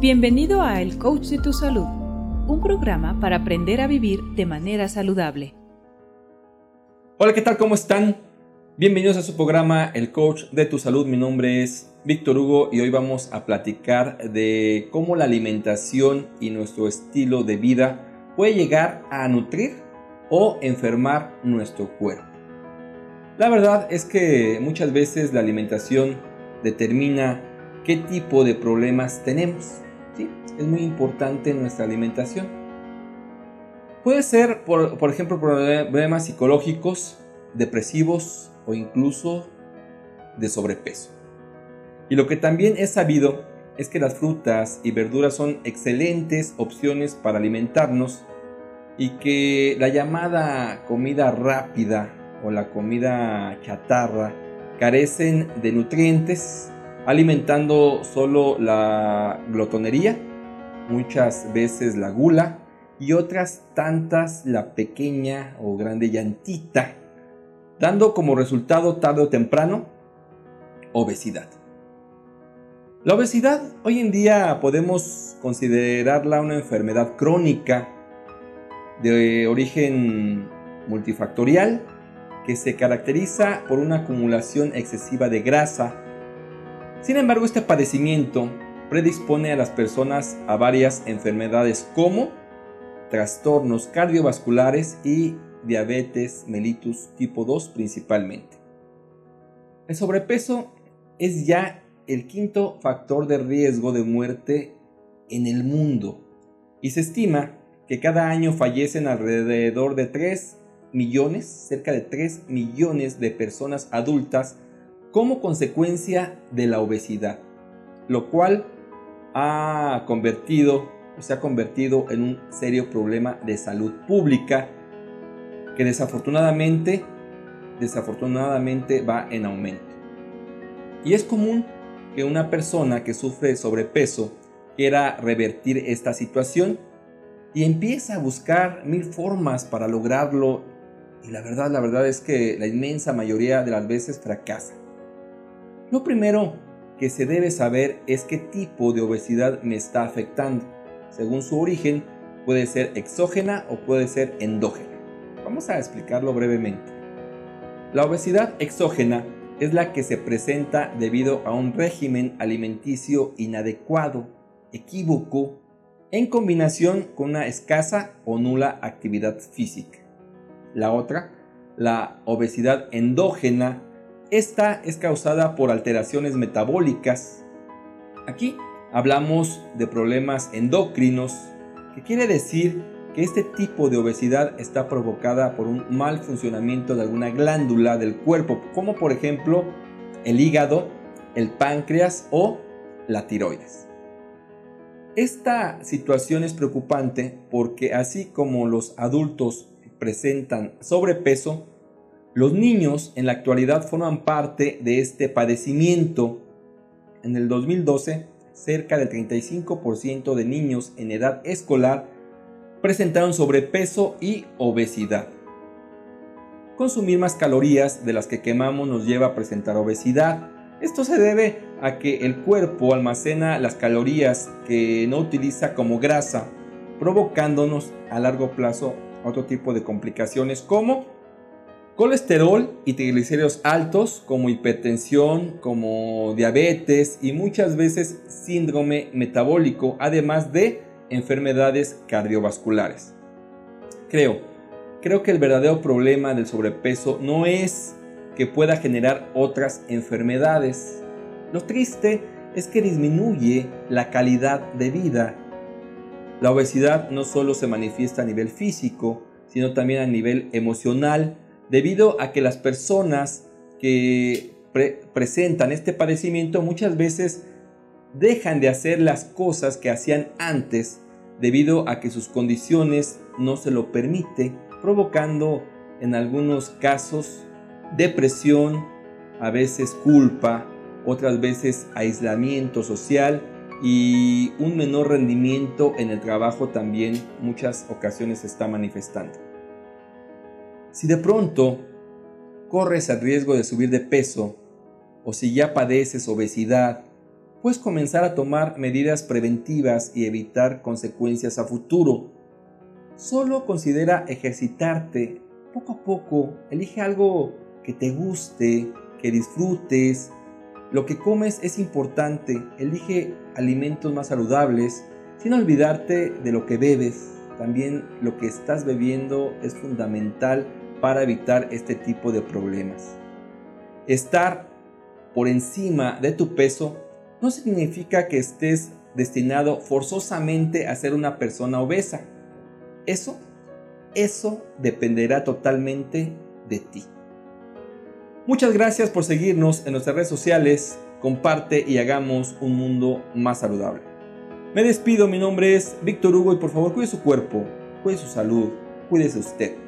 Bienvenido a El Coach de tu Salud, un programa para aprender a vivir de manera saludable. Hola, ¿qué tal? ¿Cómo están? Bienvenidos a su programa El Coach de tu Salud. Mi nombre es Víctor Hugo y hoy vamos a platicar de cómo la alimentación y nuestro estilo de vida puede llegar a nutrir o enfermar nuestro cuerpo. La verdad es que muchas veces la alimentación determina qué tipo de problemas tenemos es muy importante nuestra alimentación. Puede ser, por, por ejemplo, problemas psicológicos, depresivos o incluso de sobrepeso. Y lo que también es sabido es que las frutas y verduras son excelentes opciones para alimentarnos y que la llamada comida rápida o la comida chatarra carecen de nutrientes, alimentando solo la glotonería muchas veces la gula y otras tantas la pequeña o grande llantita, dando como resultado tarde o temprano obesidad. La obesidad hoy en día podemos considerarla una enfermedad crónica de origen multifactorial que se caracteriza por una acumulación excesiva de grasa. Sin embargo, este padecimiento predispone a las personas a varias enfermedades como trastornos cardiovasculares y diabetes mellitus tipo 2 principalmente. El sobrepeso es ya el quinto factor de riesgo de muerte en el mundo y se estima que cada año fallecen alrededor de 3 millones, cerca de 3 millones de personas adultas como consecuencia de la obesidad, lo cual ha convertido se ha convertido en un serio problema de salud pública que desafortunadamente desafortunadamente va en aumento. Y es común que una persona que sufre sobrepeso quiera revertir esta situación y empieza a buscar mil formas para lograrlo y la verdad, la verdad es que la inmensa mayoría de las veces fracasa. Lo primero que se debe saber es qué tipo de obesidad me está afectando. Según su origen, puede ser exógena o puede ser endógena. Vamos a explicarlo brevemente. La obesidad exógena es la que se presenta debido a un régimen alimenticio inadecuado, equívoco, en combinación con una escasa o nula actividad física. La otra, la obesidad endógena, esta es causada por alteraciones metabólicas. Aquí hablamos de problemas endocrinos, que quiere decir que este tipo de obesidad está provocada por un mal funcionamiento de alguna glándula del cuerpo, como por ejemplo el hígado, el páncreas o la tiroides. Esta situación es preocupante porque así como los adultos presentan sobrepeso, los niños en la actualidad forman parte de este padecimiento. En el 2012, cerca del 35% de niños en edad escolar presentaron sobrepeso y obesidad. Consumir más calorías de las que quemamos nos lleva a presentar obesidad. Esto se debe a que el cuerpo almacena las calorías que no utiliza como grasa, provocándonos a largo plazo otro tipo de complicaciones como colesterol y triglicéridos altos como hipertensión, como diabetes y muchas veces síndrome metabólico, además de enfermedades cardiovasculares. Creo, creo que el verdadero problema del sobrepeso no es que pueda generar otras enfermedades. Lo triste es que disminuye la calidad de vida. La obesidad no solo se manifiesta a nivel físico, sino también a nivel emocional, debido a que las personas que presentan este padecimiento muchas veces dejan de hacer las cosas que hacían antes debido a que sus condiciones no se lo permite, provocando en algunos casos depresión, a veces culpa, otras veces aislamiento social y un menor rendimiento en el trabajo también muchas ocasiones está manifestando. Si de pronto corres el riesgo de subir de peso o si ya padeces obesidad, puedes comenzar a tomar medidas preventivas y evitar consecuencias a futuro. Solo considera ejercitarte poco a poco, elige algo que te guste, que disfrutes. Lo que comes es importante, elige alimentos más saludables, sin olvidarte de lo que bebes. También lo que estás bebiendo es fundamental para evitar este tipo de problemas. Estar por encima de tu peso no significa que estés destinado forzosamente a ser una persona obesa. Eso, eso dependerá totalmente de ti. Muchas gracias por seguirnos en nuestras redes sociales. Comparte y hagamos un mundo más saludable. Me despido, mi nombre es Víctor Hugo y por favor cuide su cuerpo, cuide su salud, cuídese usted.